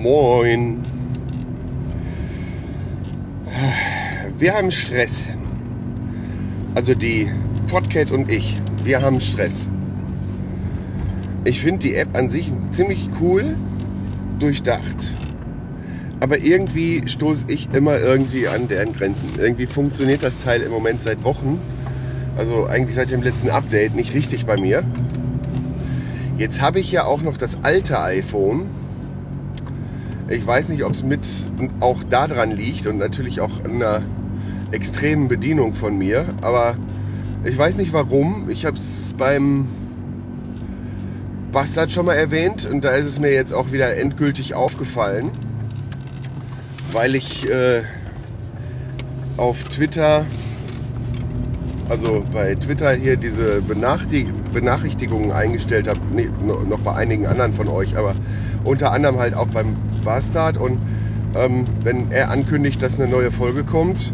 Moin. Wir haben Stress. Also die Podcat und ich. Wir haben Stress. Ich finde die App an sich ziemlich cool, durchdacht. Aber irgendwie stoße ich immer irgendwie an deren Grenzen. Irgendwie funktioniert das Teil im Moment seit Wochen. Also eigentlich seit dem letzten Update nicht richtig bei mir. Jetzt habe ich ja auch noch das alte iPhone. Ich weiß nicht, ob es mit auch daran liegt und natürlich auch an einer extremen Bedienung von mir. Aber ich weiß nicht warum. Ich habe es beim Bastard schon mal erwähnt und da ist es mir jetzt auch wieder endgültig aufgefallen, weil ich äh, auf Twitter, also bei Twitter hier diese Benachrichtig Benachrichtigungen eingestellt habe, nee, noch bei einigen anderen von euch, aber unter anderem halt auch beim Bastard und ähm, wenn er ankündigt, dass eine neue Folge kommt,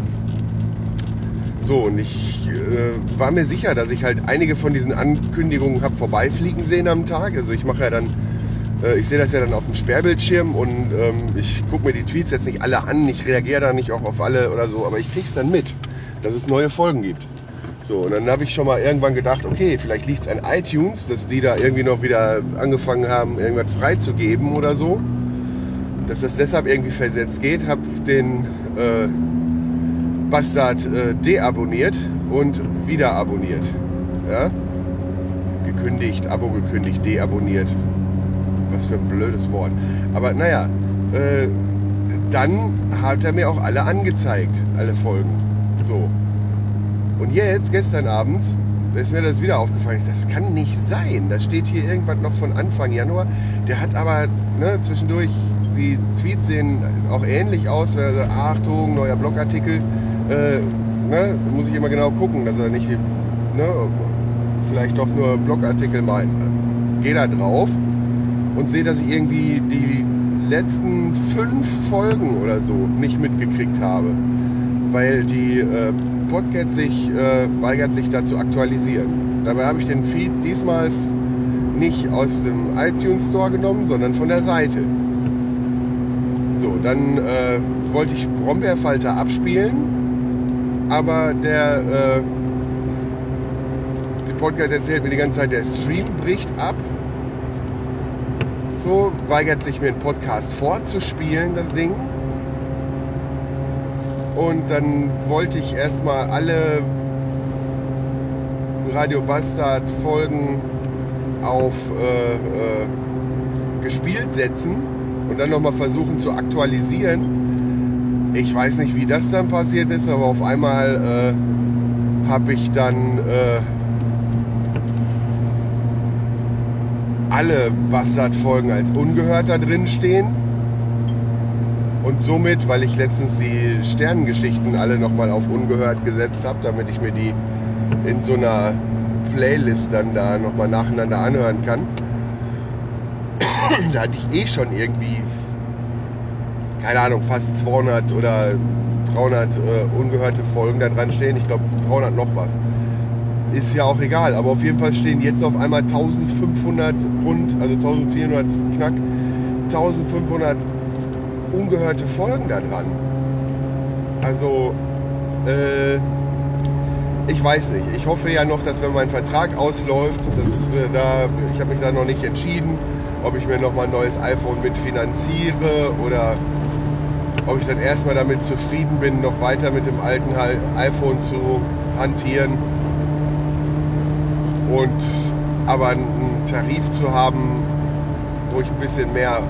so, und ich äh, war mir sicher, dass ich halt einige von diesen Ankündigungen habe vorbeifliegen sehen am Tag. Also ich mache ja dann, äh, ich sehe das ja dann auf dem Sperrbildschirm und ähm, ich gucke mir die Tweets jetzt nicht alle an, ich reagiere da nicht auch auf alle oder so, aber ich krieg's dann mit, dass es neue Folgen gibt. So, und dann habe ich schon mal irgendwann gedacht, okay, vielleicht liegt es an iTunes, dass die da irgendwie noch wieder angefangen haben, irgendwas freizugeben oder so. Dass das deshalb irgendwie versetzt geht, habe den äh, Bastard äh, deabonniert und wieder abonniert. Ja? Gekündigt, Abo gekündigt, deabonniert. Was für ein blödes Wort. Aber naja, äh, dann hat er mir auch alle angezeigt, alle Folgen. So. Und jetzt, gestern Abend, ist mir das wieder aufgefallen. Ich dachte, das kann nicht sein. Da steht hier irgendwas noch von Anfang Januar. Der hat aber ne, zwischendurch, die Tweets sehen auch ähnlich aus. Sagt, Achtung, neuer Blogartikel äh, ne, muss ich immer genau gucken, dass er nicht ne, vielleicht doch nur Blogartikel meint. Gehe da drauf und sehe, dass ich irgendwie die letzten fünf Folgen oder so nicht mitgekriegt habe, weil die äh, Podcast sich äh, weigert, sich da zu aktualisieren. Dabei habe ich den Feed diesmal nicht aus dem iTunes Store genommen, sondern von der Seite. So, dann äh, wollte ich Brombeerfalter abspielen aber der äh, der Podcast erzählt mir die ganze Zeit, der Stream bricht ab. So weigert sich mir ein Podcast vorzuspielen, das Ding. Und dann wollte ich erstmal alle Radio Bastard Folgen auf äh, äh, gespielt setzen und dann nochmal versuchen zu aktualisieren ich weiß nicht, wie das dann passiert ist, aber auf einmal äh, habe ich dann äh, alle Bastard-Folgen als ungehört da drin stehen. Und somit, weil ich letztens die Sternengeschichten alle nochmal auf ungehört gesetzt habe, damit ich mir die in so einer Playlist dann da nochmal nacheinander anhören kann, da hatte ich eh schon irgendwie keine Ahnung, fast 200 oder 300 äh, ungehörte Folgen da dran stehen. Ich glaube 300 noch was. Ist ja auch egal, aber auf jeden Fall stehen jetzt auf einmal 1500 rund, also 1400 knack, 1500 ungehörte Folgen da dran. Also, äh, ich weiß nicht. Ich hoffe ja noch, dass wenn mein Vertrag ausläuft, dass wir da, ich habe mich da noch nicht entschieden, ob ich mir noch mal ein neues iPhone mitfinanziere oder ob ich dann erstmal damit zufrieden bin, noch weiter mit dem alten iPhone zu hantieren und aber einen Tarif zu haben, wo ich ein bisschen mehr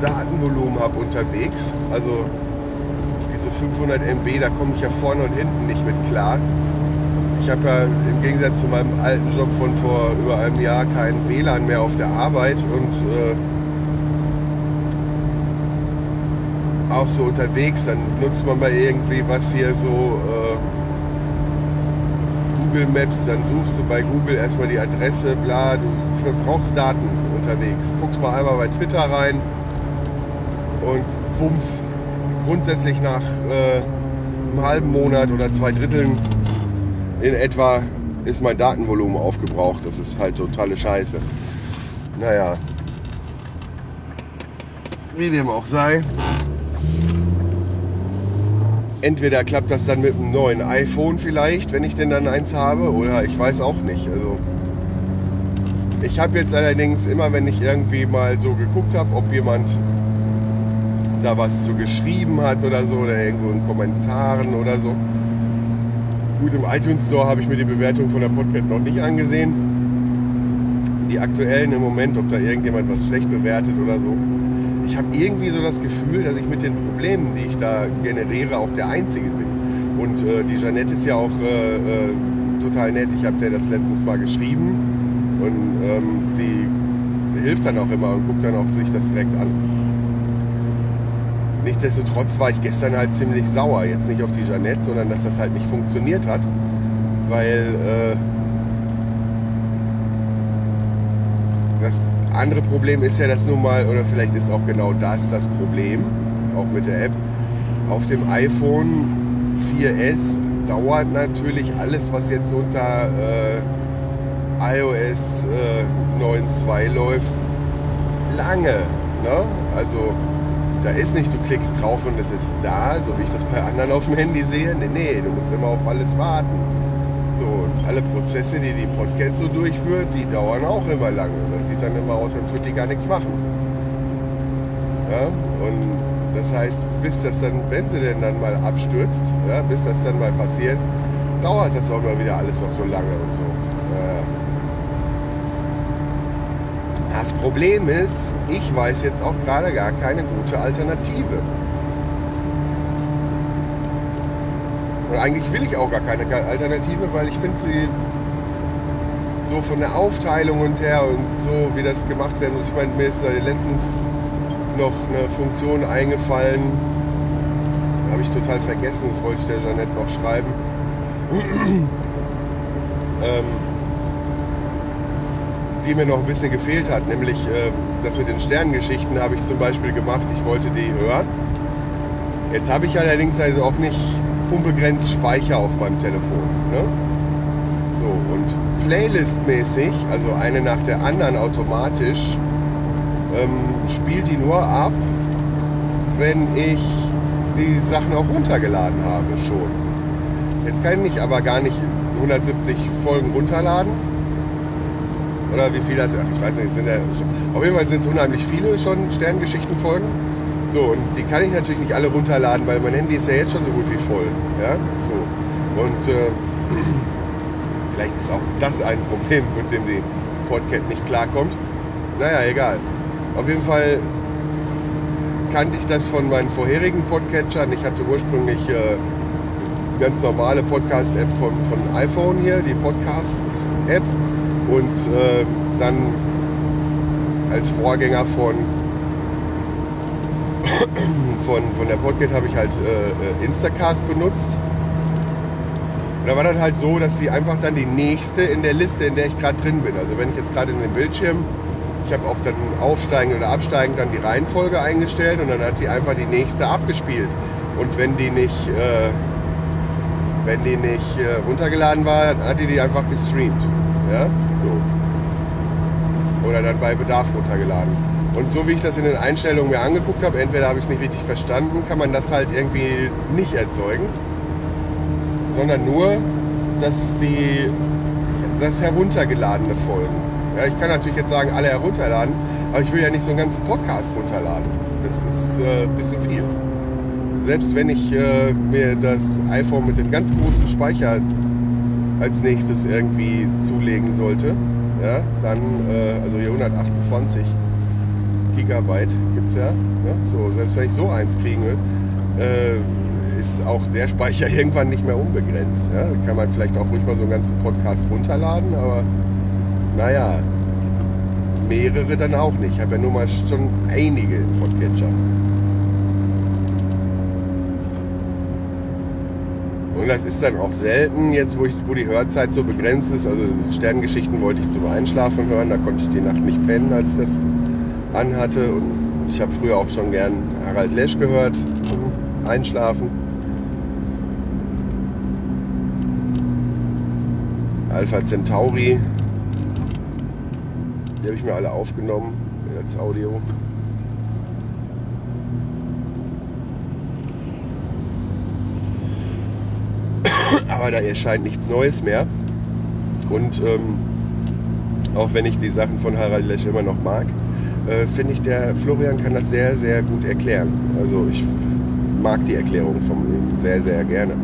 Datenvolumen habe unterwegs. Also diese 500 MB, da komme ich ja vorne und hinten nicht mit klar. Ich habe ja im Gegensatz zu meinem alten Job von vor über einem Jahr kein WLAN mehr auf der Arbeit und äh, auch so unterwegs, dann nutzt man mal irgendwie was hier so äh, Google Maps, dann suchst du bei Google erstmal die Adresse, bla, du verbrauchst Daten unterwegs. Guckst mal einmal bei Twitter rein und wumms grundsätzlich nach äh, einem halben Monat oder zwei Dritteln in etwa ist mein Datenvolumen aufgebraucht. Das ist halt totale Scheiße. Naja. Wie dem auch sei. Entweder klappt das dann mit einem neuen iPhone vielleicht, wenn ich denn dann eins habe, oder ich weiß auch nicht. Also ich habe jetzt allerdings immer, wenn ich irgendwie mal so geguckt habe, ob jemand da was zu geschrieben hat oder so, oder irgendwo in Kommentaren oder so. Gut, im iTunes Store habe ich mir die Bewertung von der Podcast noch nicht angesehen. Die aktuellen im Moment, ob da irgendjemand was schlecht bewertet oder so. Ich habe irgendwie so das Gefühl, dass ich mit den Problemen, die ich da generiere, auch der Einzige bin. Und äh, die Jeanette ist ja auch äh, äh, total nett. Ich habe der das letztens mal geschrieben und ähm, die hilft dann auch immer und guckt dann auch sich das direkt an. Nichtsdestotrotz war ich gestern halt ziemlich sauer. Jetzt nicht auf die Jeanette, sondern dass das halt nicht funktioniert hat. Weil äh, das andere Problem ist ja, dass nun mal, oder vielleicht ist auch genau das das Problem, auch mit der App, auf dem iPhone 4S dauert natürlich alles, was jetzt unter äh, iOS äh, 9.2 läuft, lange. Ne? Also da ist nicht, du klickst drauf und es ist da, so wie ich das bei anderen auf dem Handy sehe. Nee, nee, du musst immer auf alles warten. So, und alle Prozesse, die die Podcast so durchführt, die dauern auch immer lang. Das sieht dann immer aus, als würde die gar nichts machen. Ja, und das heißt, bis das dann, wenn sie denn dann mal abstürzt, ja, bis das dann mal passiert, dauert das auch mal wieder alles noch so lange und so. Ja. Das Problem ist, ich weiß jetzt auch gerade gar keine gute Alternative. Und eigentlich will ich auch gar keine Alternative, weil ich finde sie so von der Aufteilung und her und so, wie das gemacht werden muss. Ich meine, mir ist da letztens noch eine Funktion eingefallen, habe ich total vergessen, das wollte ich der Jeanette noch schreiben. ähm, die mir noch ein bisschen gefehlt hat, nämlich äh, das mit den Sternengeschichten habe ich zum Beispiel gemacht, ich wollte die hören. Jetzt habe ich allerdings also auch nicht unbegrenzt Speicher auf meinem Telefon. Ne? So, und Playlist-mäßig, also eine nach der anderen automatisch, ähm, spielt die nur ab, wenn ich die Sachen auch runtergeladen habe schon. Jetzt kann ich aber gar nicht 170 Folgen runterladen, oder wie viel das ist. Ich weiß nicht, sind ja, auf jeden Fall sind es unheimlich viele schon Sterngeschichten-Folgen. So, und die kann ich natürlich nicht alle runterladen, weil mein Handy ist ja jetzt schon so gut wie voll. Ja, so. Und äh, vielleicht ist auch das ein Problem, mit dem die Podcast nicht klarkommt. Naja, egal. Auf jeden Fall kannte ich das von meinen vorherigen Podcatchern. Ich hatte ursprünglich äh, ganz normale Podcast-App von, von iPhone hier, die Podcasts-App. Und äh, dann als Vorgänger von, von, von der Podcast habe ich halt äh, Instacast benutzt. Und da war das halt so, dass die einfach dann die nächste in der Liste, in der ich gerade drin bin. Also wenn ich jetzt gerade in den Bildschirm, ich habe auch dann aufsteigend oder absteigend dann die Reihenfolge eingestellt und dann hat die einfach die nächste abgespielt. Und wenn die nicht, äh, wenn die nicht äh, runtergeladen war, hat die die einfach gestreamt. Ja, so. Oder dann bei Bedarf runtergeladen. Und so wie ich das in den Einstellungen mir angeguckt habe, entweder habe ich es nicht richtig verstanden, kann man das halt irgendwie nicht erzeugen, sondern nur, dass die das heruntergeladene Folgen. Ja, ich kann natürlich jetzt sagen, alle herunterladen, aber ich will ja nicht so einen ganzen Podcast runterladen. Das ist äh, ein bisschen viel. Selbst wenn ich äh, mir das iPhone mit dem ganz großen Speicher als nächstes irgendwie zulegen sollte, ja, dann, äh, also hier 128 Gigabyte gibt es ja, ne? so, selbst wenn ich so eins kriegen will, äh, ist auch der Speicher irgendwann nicht mehr unbegrenzt. Ja? Kann man vielleicht auch ruhig mal so einen ganzen Podcast runterladen, aber naja, mehrere dann auch nicht. Ich habe ja nur mal schon einige Podcatcher. Und das ist dann auch selten, jetzt wo, ich, wo die Hörzeit so begrenzt ist. Also Sterngeschichten wollte ich zum Einschlafen hören, da konnte ich die Nacht nicht pennen, als ich das anhatte. Und ich habe früher auch schon gern Harald Lesch gehört zum Einschlafen. Alpha Centauri. Die habe ich mir alle aufgenommen als Audio. Aber da erscheint nichts Neues mehr. Und ähm, auch wenn ich die Sachen von Harald Lesch immer noch mag, äh, finde ich, der Florian kann das sehr, sehr gut erklären. Also ich mag die Erklärung von ihm sehr, sehr gerne.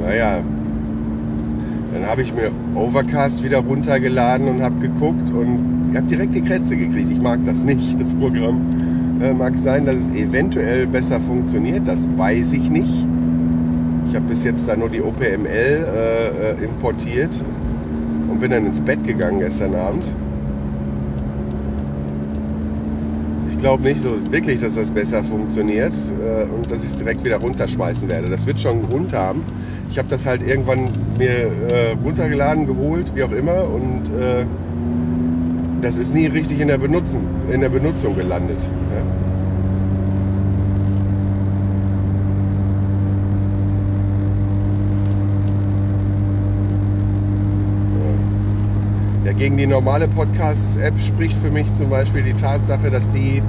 Naja, dann habe ich mir Overcast wieder runtergeladen und habe geguckt und habe direkt die Krätze gekriegt. Ich mag das nicht, das Programm. Äh, mag sein, dass es eventuell besser funktioniert, das weiß ich nicht. Ich habe bis jetzt da nur die OPML äh, äh, importiert und bin dann ins Bett gegangen gestern Abend. Ich glaube nicht so wirklich, dass das besser funktioniert äh, und dass ich es direkt wieder runterschmeißen werde. Das wird schon einen Grund haben. Ich habe das halt irgendwann mir äh, runtergeladen, geholt, wie auch immer, und äh, das ist nie richtig in der, Benutzen, in der Benutzung gelandet. Ja. Gegen die normale Podcasts-App spricht für mich zum Beispiel die Tatsache, dass die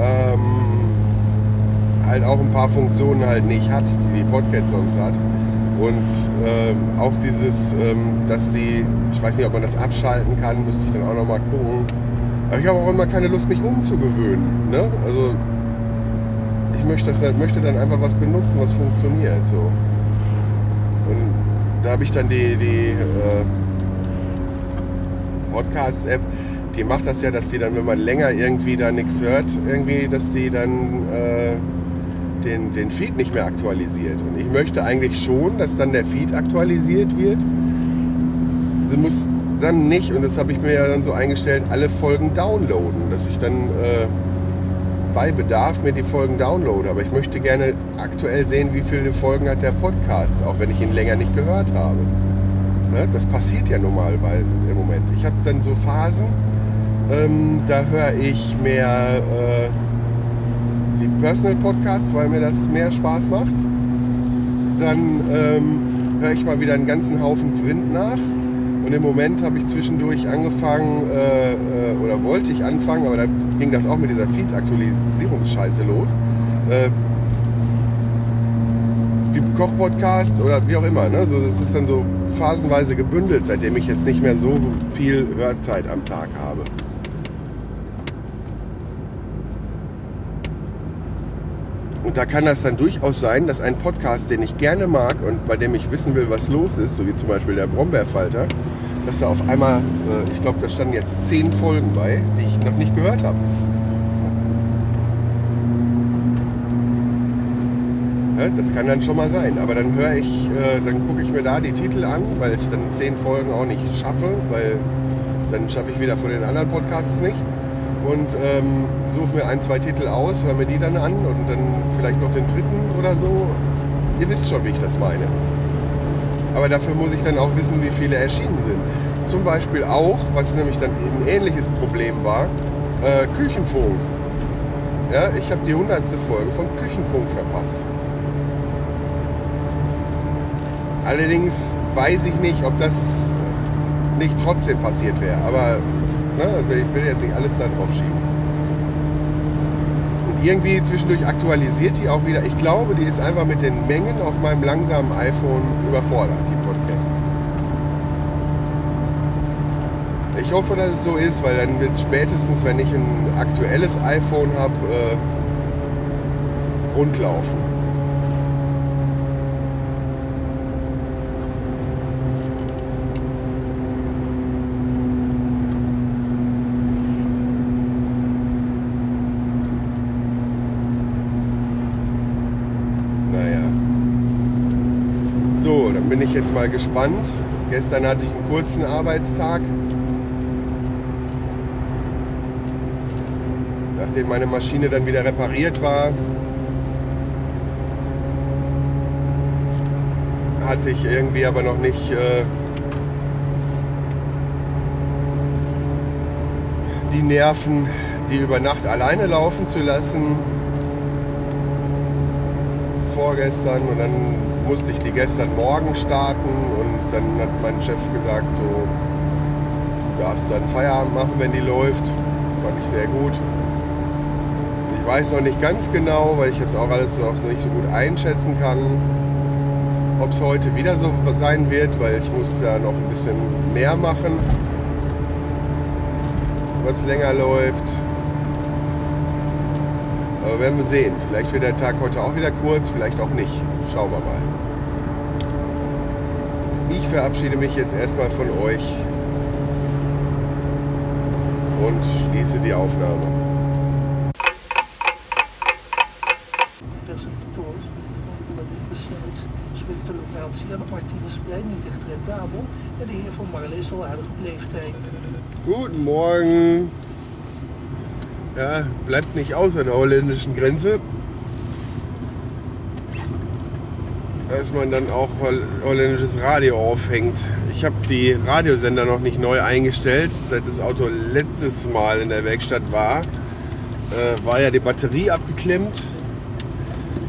ähm, halt auch ein paar Funktionen halt nicht hat, die die Podcast sonst hat. Und ähm, auch dieses, ähm, dass sie, ich weiß nicht, ob man das abschalten kann, müsste ich dann auch nochmal gucken. Aber ich habe auch immer keine Lust, mich umzugewöhnen. Ne? Also ich möchte, das, möchte dann einfach was benutzen, was funktioniert. So. Und da habe ich dann die, die äh, Podcasts-App, die macht das ja, dass die dann, wenn man länger irgendwie da nichts hört, irgendwie, dass die dann äh, den, den Feed nicht mehr aktualisiert. Und ich möchte eigentlich schon, dass dann der Feed aktualisiert wird. Sie muss dann nicht, und das habe ich mir ja dann so eingestellt, alle Folgen downloaden, dass ich dann äh, bei Bedarf mir die Folgen downloade. Aber ich möchte gerne aktuell sehen, wie viele Folgen hat der Podcast, auch wenn ich ihn länger nicht gehört habe. Ne? Das passiert ja normalerweise im Moment. Ich habe dann so Phasen, ähm, da höre ich mehr äh, Personal Podcasts, weil mir das mehr Spaß macht. Dann ähm, höre ich mal wieder einen ganzen Haufen Vrind nach. Und im Moment habe ich zwischendurch angefangen, äh, äh, oder wollte ich anfangen, aber da ging das auch mit dieser Feed-Aktualisierungsscheiße los. Äh, die Koch-Podcasts oder wie auch immer. Ne? So, das ist dann so phasenweise gebündelt, seitdem ich jetzt nicht mehr so viel Hörzeit am Tag habe. Da kann das dann durchaus sein, dass ein Podcast, den ich gerne mag und bei dem ich wissen will, was los ist, so wie zum Beispiel der Brombeerfalter, dass da auf einmal, äh, ich glaube, da standen jetzt zehn Folgen bei, die ich noch nicht gehört habe. Das kann dann schon mal sein. Aber dann höre ich, äh, dann gucke ich mir da die Titel an, weil ich dann zehn Folgen auch nicht schaffe, weil dann schaffe ich wieder von den anderen Podcasts nicht und ähm, suche mir ein, zwei Titel aus, höre mir die dann an und dann vielleicht noch den dritten oder so. Ihr wisst schon, wie ich das meine. Aber dafür muss ich dann auch wissen, wie viele erschienen sind. Zum Beispiel auch, was nämlich dann ein ähnliches Problem war, äh, Küchenfunk. Ja, ich habe die hundertste Folge von Küchenfunk verpasst. Allerdings weiß ich nicht, ob das nicht trotzdem passiert wäre. Aber Ne? Ich will jetzt nicht alles da drauf schieben. Und irgendwie zwischendurch aktualisiert die auch wieder. Ich glaube, die ist einfach mit den Mengen auf meinem langsamen iPhone überfordert, die Podcast. Ich hoffe, dass es so ist, weil dann wird es spätestens, wenn ich ein aktuelles iPhone habe, äh, rundlaufen. mal gespannt. Gestern hatte ich einen kurzen Arbeitstag. Nachdem meine Maschine dann wieder repariert war, hatte ich irgendwie aber noch nicht äh, die Nerven, die über Nacht alleine laufen zu lassen. Vorgestern und dann musste ich die gestern Morgen starten und dann hat mein Chef gesagt, so du darfst dann Feierabend machen, wenn die läuft. Fand ich sehr gut. Ich weiß noch nicht ganz genau, weil ich das auch alles auch nicht so gut einschätzen kann, ob es heute wieder so sein wird, weil ich muss ja noch ein bisschen mehr machen, was länger läuft. Aber werden wir sehen. Vielleicht wird der Tag heute auch wieder kurz, vielleicht auch nicht. Schauen wir mal. Ich verabschiede mich jetzt erstmal von euch und schließe die Aufnahme. presentatoors omdat dit besluit spreekt de locatie aan de Martinusplein niet echt rendabel en de heer Van Marle is al aardig op leeftijd. Guten Morgen. Ja, bleibt nicht an der holländischen Grenze. Dass man dann auch holl- holländisches Radio aufhängt. Ich habe die Radiosender noch nicht neu eingestellt. Seit das Auto letztes Mal in der Werkstatt war, äh, war ja die Batterie abgeklemmt,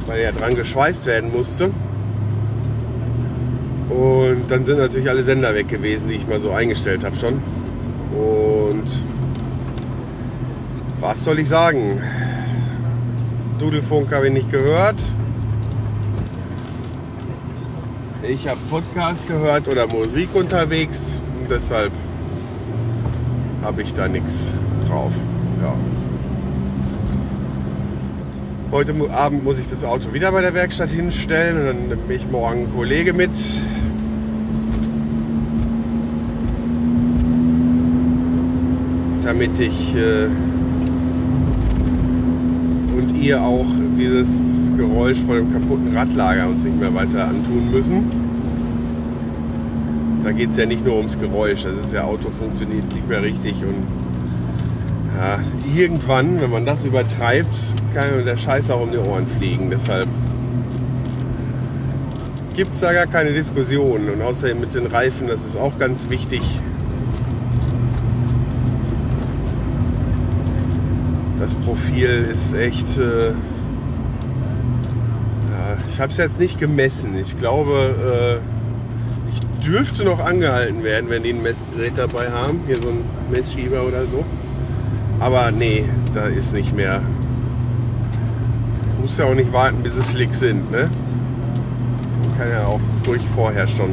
weil ja dran geschweißt werden musste. Und dann sind natürlich alle Sender weg gewesen, die ich mal so eingestellt habe schon. Und was soll ich sagen? Dudelfunk habe ich nicht gehört. Ich habe Podcast gehört oder Musik unterwegs. Deshalb habe ich da nichts drauf. Ja. Heute Abend muss ich das Auto wieder bei der Werkstatt hinstellen und dann nehme ich morgen einen Kollege mit. damit ich äh, und ihr auch dieses Geräusch von dem kaputten Radlager uns nicht mehr weiter antun müssen. Da geht es ja nicht nur ums Geräusch, das ist ja Auto funktioniert nicht mehr richtig und ja, irgendwann, wenn man das übertreibt, kann der Scheiß auch um die Ohren fliegen. Deshalb gibt es da gar keine Diskussion. Und außerdem mit den Reifen, das ist auch ganz wichtig. Das Profil ist echt. Äh, ich habe es jetzt nicht gemessen. Ich glaube, äh, ich dürfte noch angehalten werden, wenn die ein Messgerät dabei haben. Hier so ein Messschieber oder so. Aber nee, da ist nicht mehr. Muss ja auch nicht warten, bis es slick sind. Ne? Man kann ja auch ruhig vorher schon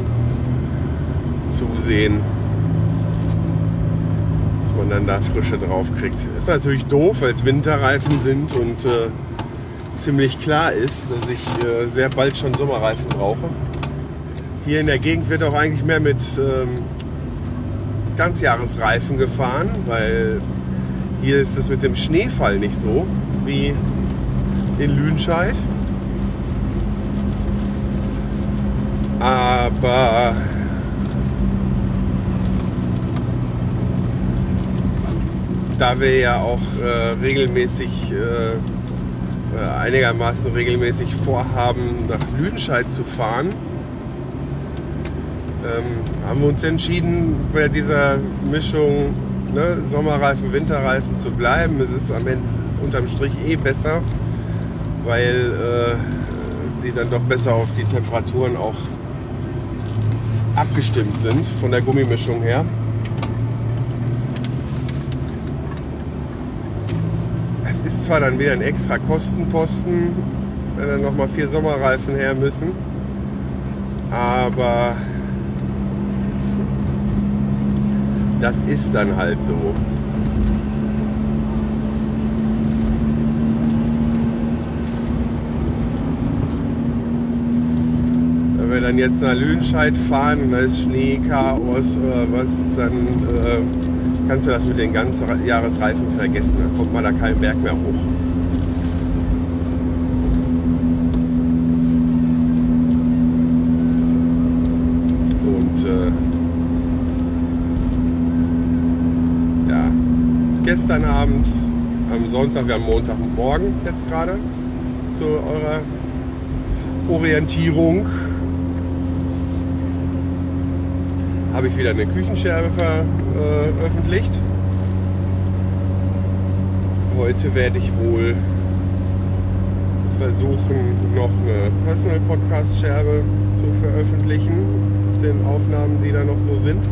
zusehen dass man dann da Frische drauf kriegt. Ist natürlich doof, weil es Winterreifen sind und äh, ziemlich klar ist, dass ich äh, sehr bald schon Sommerreifen brauche. Hier in der Gegend wird auch eigentlich mehr mit ähm, Ganzjahresreifen gefahren, weil hier ist es mit dem Schneefall nicht so wie in Lüdenscheid. Aber da wir ja auch äh, regelmäßig, äh, einigermaßen regelmäßig vorhaben, nach Lüdenscheid zu fahren, ähm, haben wir uns entschieden, bei dieser Mischung ne, Sommerreifen, Winterreifen zu bleiben. Es ist am Ende unterm Strich eh besser, weil äh, die dann doch besser auf die Temperaturen auch abgestimmt sind von der Gummimischung her. Ist zwar dann wieder ein extra Kostenposten, wenn dann nochmal vier Sommerreifen her müssen, aber das ist dann halt so. Wenn wir dann jetzt nach Lüdenscheid fahren und da ist Schneechaos oder was, dann äh, kannst du das mit den ganzen Jahresreifen vergessen. Dann kommt man da keinen Berg mehr hoch. Und äh, ja, gestern Abend, am Sonntag, wir haben Montagmorgen jetzt gerade zu eurer Orientierung habe ich wieder eine Küchenscherbe veröffentlicht. Heute werde ich wohl versuchen, noch eine Personal Podcast Scherbe zu veröffentlichen, den Aufnahmen, die da noch so sind.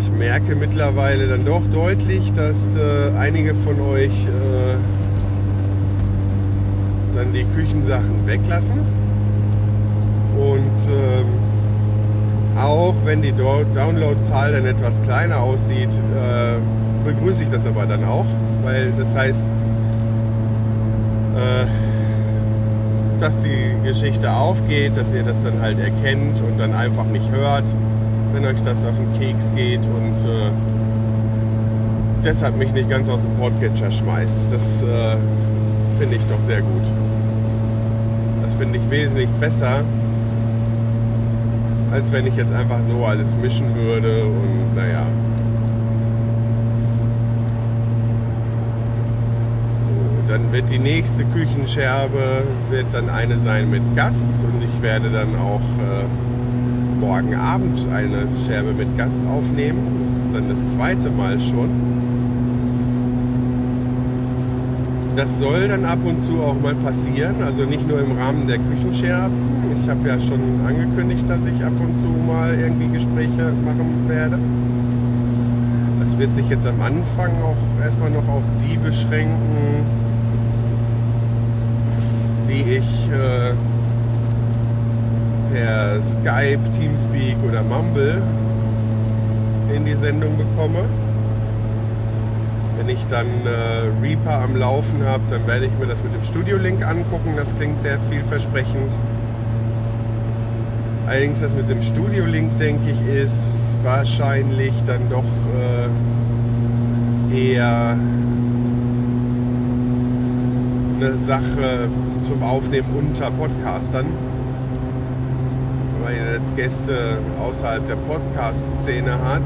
Ich merke mittlerweile dann doch deutlich, dass äh, einige von euch äh, dann die Küchensachen weglassen. Und ähm, auch wenn die Do- Downloadzahl dann etwas kleiner aussieht, äh, begrüße ich das aber dann auch, weil das heißt, äh, dass die Geschichte aufgeht, dass ihr das dann halt erkennt und dann einfach nicht hört, wenn euch das auf den Keks geht und äh, deshalb mich nicht ganz aus dem Podcatcher schmeißt. Das äh, finde ich doch sehr gut. Das finde ich wesentlich besser, als wenn ich jetzt einfach so alles mischen würde und naja. So, dann wird die nächste Küchenscherbe wird dann eine sein mit Gast und ich werde dann auch äh, morgen Abend eine Scherbe mit Gast aufnehmen. Das ist dann das zweite Mal schon. Das soll dann ab und zu auch mal passieren, also nicht nur im Rahmen der Küchenscherben. Ich habe ja schon angekündigt, dass ich ab und zu mal irgendwie Gespräche machen werde. Das wird sich jetzt am Anfang auch erstmal noch auf die beschränken, die ich äh, per Skype, Teamspeak oder Mumble in die Sendung bekomme. Wenn ich dann äh, Reaper am Laufen habe, dann werde ich mir das mit dem Studio-Link angucken. Das klingt sehr vielversprechend. Allerdings das mit dem Studio-Link, denke ich, ist wahrscheinlich dann doch äh, eher eine Sache zum Aufnehmen unter Podcastern. Wenn man jetzt Gäste außerhalb der Podcast-Szene hat,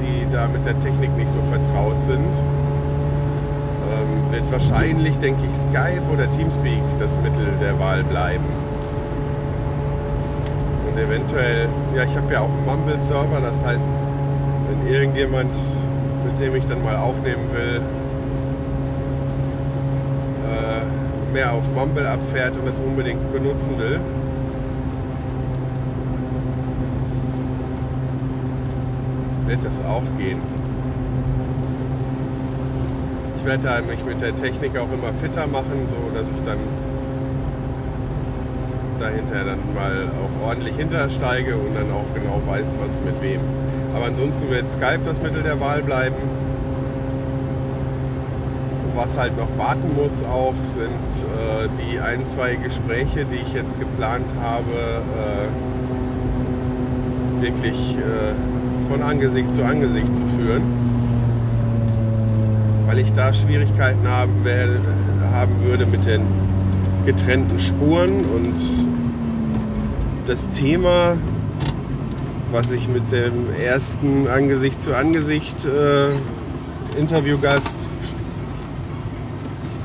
die da mit der Technik nicht so vertraut sind, ähm, wird wahrscheinlich, denke ich, Skype oder Teamspeak das Mittel der Wahl bleiben. Eventuell, ja, ich habe ja auch einen Mumble-Server, das heißt, wenn irgendjemand, mit dem ich dann mal aufnehmen will, äh, mehr auf Mumble abfährt und das unbedingt benutzen will, wird das auch gehen. Ich werde mich mit der Technik auch immer fitter machen, so dass ich dann dahinter dann mal auch ordentlich hintersteige und dann auch genau weiß, was mit wem. Aber ansonsten wird Skype das Mittel der Wahl bleiben. Was halt noch warten muss auch, sind äh, die ein, zwei Gespräche, die ich jetzt geplant habe, äh, wirklich äh, von Angesicht zu Angesicht zu führen. Weil ich da Schwierigkeiten haben, werde, haben würde mit den getrennten Spuren und das Thema, was ich mit dem ersten Angesicht zu Angesicht äh, Interviewgast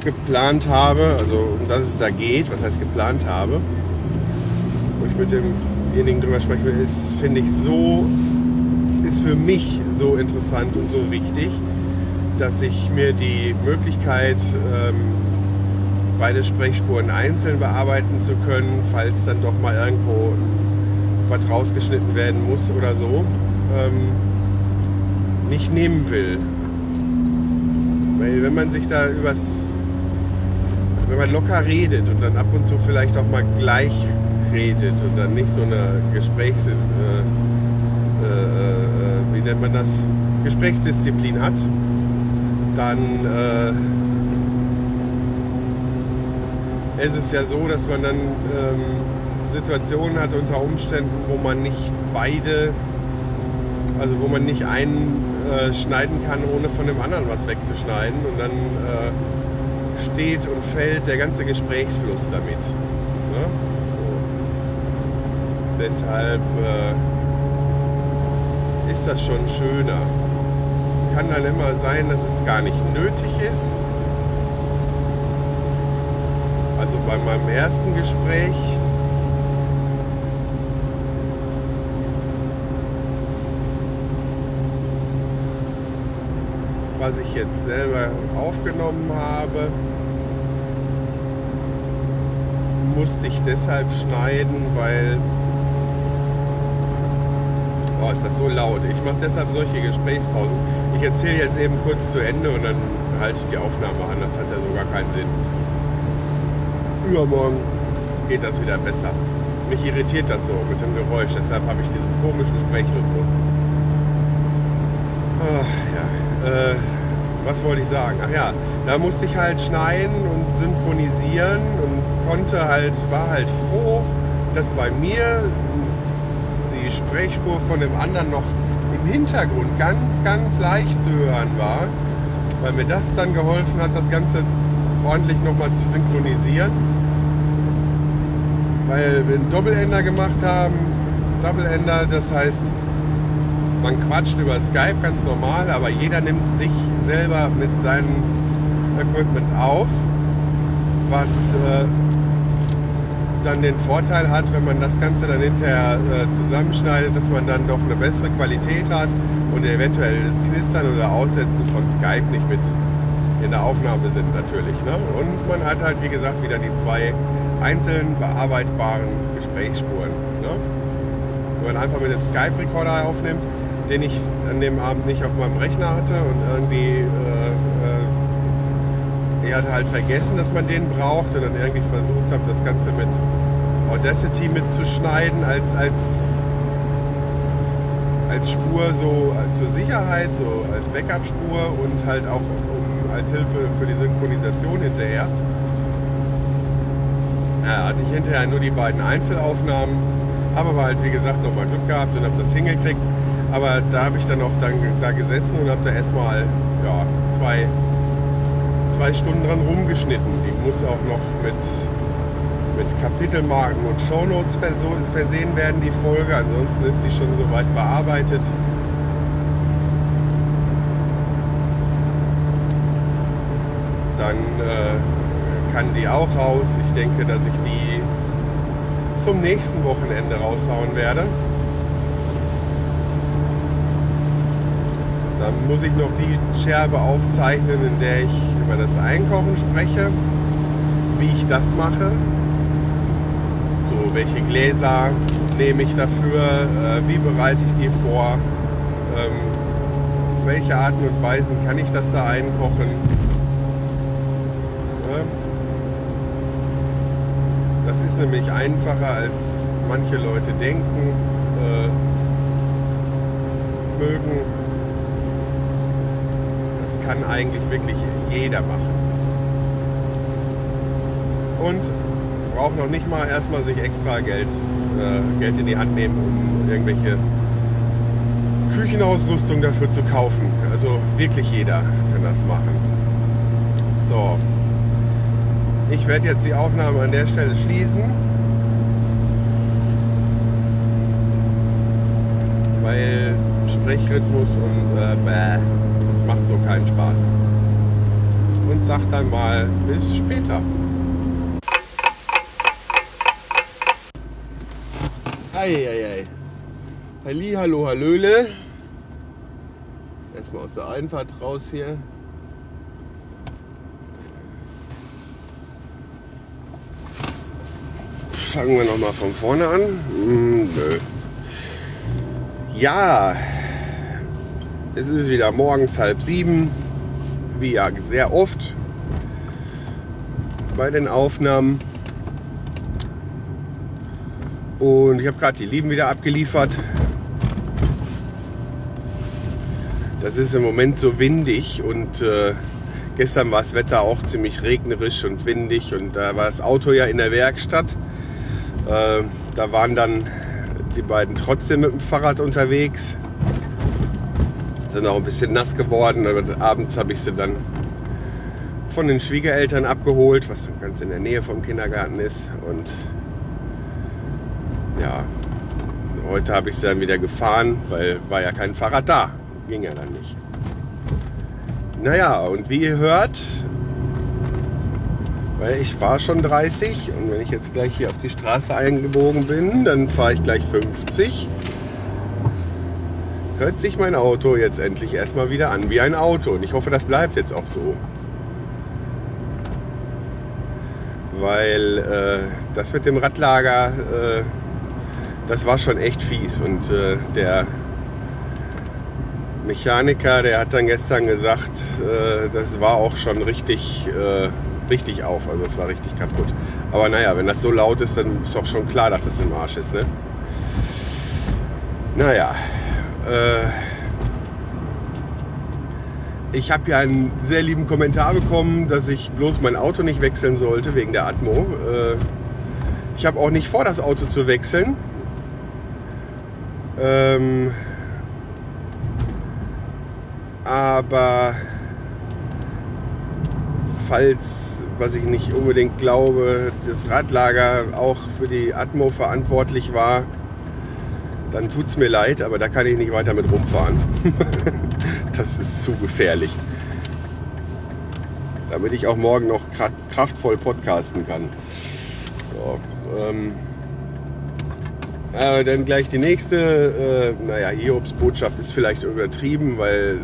geplant habe, also um das es da geht, was heißt geplant habe, wo ich mit demjenigen drüber sprechen will, ist, finde ich, so, ist für mich so interessant und so wichtig, dass ich mir die Möglichkeit, ähm, beide Sprechspuren einzeln bearbeiten zu können, falls dann doch mal irgendwo was rausgeschnitten werden muss oder so, ähm, nicht nehmen will. Weil wenn man sich da übers, wenn man locker redet und dann ab und zu vielleicht auch mal gleich redet und dann nicht so eine Gesprächs, äh, äh, äh, wie nennt man das, Gesprächsdisziplin hat, dann äh, ist es ja so, dass man dann ähm, Situationen hat unter Umständen, wo man nicht beide, also wo man nicht einen äh, schneiden kann, ohne von dem anderen was wegzuschneiden. Und dann äh, steht und fällt der ganze Gesprächsfluss damit. Ne? So. Deshalb äh, ist das schon schöner. Es kann dann immer sein, dass es gar nicht nötig ist. Also bei meinem ersten Gespräch was ich jetzt selber aufgenommen habe, musste ich deshalb schneiden, weil oh, ist das so laut. Ich mache deshalb solche Gesprächspausen. Ich erzähle jetzt eben kurz zu Ende und dann halte ich die Aufnahme an. Das hat ja so gar keinen Sinn. Übermorgen geht das wieder besser. Mich irritiert das so mit dem Geräusch, deshalb habe ich diesen komischen Sprechrhythmus. Ach, ja. Äh, was wollte ich sagen? Ach ja, da musste ich halt schneiden und synchronisieren und konnte halt, war halt froh, dass bei mir die Sprechspur von dem anderen noch im Hintergrund ganz, ganz leicht zu hören war, weil mir das dann geholfen hat, das Ganze ordentlich nochmal zu synchronisieren. Weil wir einen Doppelender gemacht haben, Doubleender, das heißt, man quatscht über Skype ganz normal, aber jeder nimmt sich selber mit seinem Equipment auf, was äh, dann den Vorteil hat, wenn man das Ganze dann hinterher äh, zusammenschneidet, dass man dann doch eine bessere Qualität hat und eventuell das Knistern oder Aussetzen von Skype nicht mit der Aufnahme sind natürlich. Ne? Und man hat halt, wie gesagt, wieder die zwei einzeln bearbeitbaren Gesprächsspuren. Ne? Wenn man einfach mit dem Skype-Recorder aufnimmt, den ich an dem Abend nicht auf meinem Rechner hatte und irgendwie äh, äh, er hat halt vergessen, dass man den braucht und dann irgendwie versucht habe, das Ganze mit Audacity mitzuschneiden als, als, als Spur so als zur Sicherheit, so als Backup-Spur und halt auch Hilfe für die Synchronisation hinterher. Ja, hatte ich hinterher nur die beiden Einzelaufnahmen, habe aber halt wie gesagt nochmal Glück gehabt und habe das hingekriegt. Aber da habe ich dann auch dann da gesessen und habe da erstmal ja, zwei, zwei Stunden dran rumgeschnitten. Die muss auch noch mit, mit Kapitelmarken und Shownotes versehen werden, die Folge. Ansonsten ist die schon soweit bearbeitet. Dann äh, kann die auch raus. Ich denke, dass ich die zum nächsten Wochenende raushauen werde. Dann muss ich noch die Scherbe aufzeichnen, in der ich über das Einkochen spreche, wie ich das mache. So, welche Gläser nehme ich dafür, äh, wie bereite ich die vor, ähm, auf welche Arten und Weisen kann ich das da einkochen. Ja. Das ist nämlich einfacher, als manche Leute denken, äh, mögen kann eigentlich wirklich jeder machen. Und braucht noch nicht mal erstmal sich extra Geld, äh, Geld in die Hand nehmen, um irgendwelche Küchenausrüstung dafür zu kaufen. Also wirklich jeder kann das machen. So. Ich werde jetzt die Aufnahme an der Stelle schließen. Weil Sprechrhythmus und äh, bäh, macht so keinen Spaß. Und sag dann mal bis später. Eieiei. Halli, hallo, hallöle. Erstmal aus der Einfahrt raus hier. Fangen wir nochmal von vorne an. Hm, nö. Ja, es ist wieder morgens halb sieben, wie ja sehr oft bei den Aufnahmen. Und ich habe gerade die Lieben wieder abgeliefert. Das ist im Moment so windig und äh, gestern war das Wetter auch ziemlich regnerisch und windig und da war das Auto ja in der Werkstatt. Äh, da waren dann die beiden trotzdem mit dem Fahrrad unterwegs sind auch ein bisschen nass geworden, aber abends habe ich sie dann von den Schwiegereltern abgeholt, was ganz in der Nähe vom Kindergarten ist. Und ja, heute habe ich sie dann wieder gefahren, weil war ja kein Fahrrad da. Ging ja dann nicht. Naja, und wie ihr hört, Weil ich war schon 30 und wenn ich jetzt gleich hier auf die Straße eingebogen bin, dann fahre ich gleich 50. Hört sich mein Auto jetzt endlich erstmal wieder an wie ein Auto. Und ich hoffe, das bleibt jetzt auch so. Weil äh, das mit dem Radlager, äh, das war schon echt fies. Und äh, der Mechaniker, der hat dann gestern gesagt, äh, das war auch schon richtig, äh, richtig auf. Also es war richtig kaputt. Aber naja, wenn das so laut ist, dann ist doch schon klar, dass es im Arsch ist. Ne? Naja. Äh, ich habe ja einen sehr lieben Kommentar bekommen, dass ich bloß mein Auto nicht wechseln sollte wegen der Atmo. Äh, ich habe auch nicht vor, das Auto zu wechseln. Ähm, aber falls, was ich nicht unbedingt glaube, das Radlager auch für die Atmo verantwortlich war, dann tut es mir leid, aber da kann ich nicht weiter mit rumfahren. das ist zu gefährlich. Damit ich auch morgen noch kraftvoll podcasten kann. So, ähm, äh, dann gleich die nächste. Äh, naja, Hiobs Botschaft ist vielleicht übertrieben, weil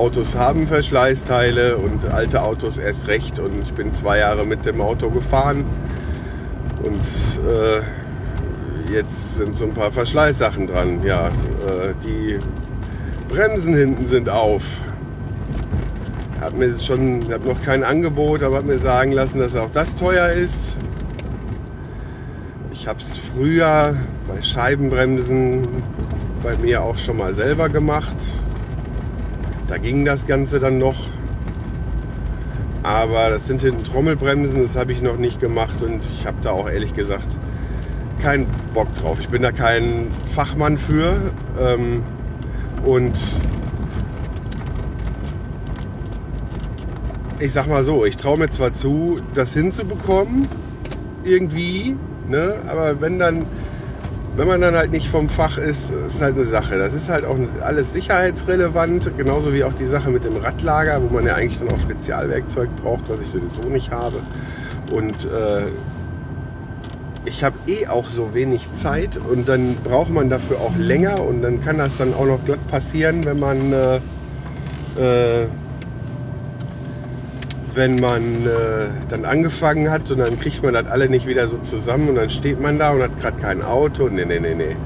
Autos haben Verschleißteile und alte Autos erst recht. Und ich bin zwei Jahre mit dem Auto gefahren. Und äh, jetzt sind so ein paar Verschleißsachen dran. Ja, äh, die Bremsen hinten sind auf. Hab mir schon, hab noch kein Angebot, aber hab mir sagen lassen, dass auch das teuer ist. Ich habe es früher bei Scheibenbremsen bei mir auch schon mal selber gemacht. Da ging das Ganze dann noch. Aber das sind hinten Trommelbremsen, das habe ich noch nicht gemacht und ich habe da auch ehrlich gesagt keinen Bock drauf. Ich bin da kein Fachmann für. Ähm, und ich sag mal so, ich traue mir zwar zu, das hinzubekommen, irgendwie, ne? aber wenn dann, wenn man dann halt nicht vom Fach ist, ist halt eine Sache. Das ist halt auch alles sicherheitsrelevant, genauso wie auch die Sache mit dem Radlager, wo man ja eigentlich dann auch Spezialwerkzeug braucht, was ich sowieso nicht habe. Und äh, ich habe eh auch so wenig Zeit und dann braucht man dafür auch länger und dann kann das dann auch noch glatt passieren, wenn man äh, äh, wenn man äh, dann angefangen hat und dann kriegt man das alle nicht wieder so zusammen und dann steht man da und hat gerade kein Auto. Nee, nee, nee, nee.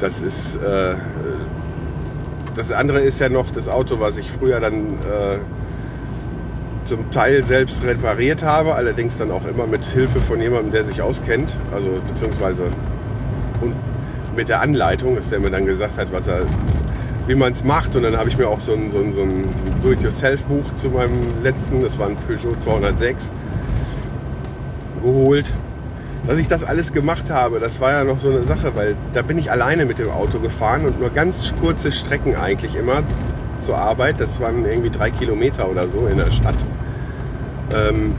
Das ist äh, das andere ist ja noch das Auto, was ich früher dann äh, zum Teil selbst repariert habe, allerdings dann auch immer mit Hilfe von jemandem, der sich auskennt, also beziehungsweise und mit der Anleitung, dass der mir dann gesagt hat, was er, wie man es macht. Und dann habe ich mir auch so ein, so ein, so ein Do-it-yourself-Buch zu meinem letzten, das war ein Peugeot 206, geholt. Dass ich das alles gemacht habe, das war ja noch so eine Sache, weil da bin ich alleine mit dem Auto gefahren und nur ganz kurze Strecken eigentlich immer zur Arbeit. Das waren irgendwie drei Kilometer oder so in der Stadt. Ähm,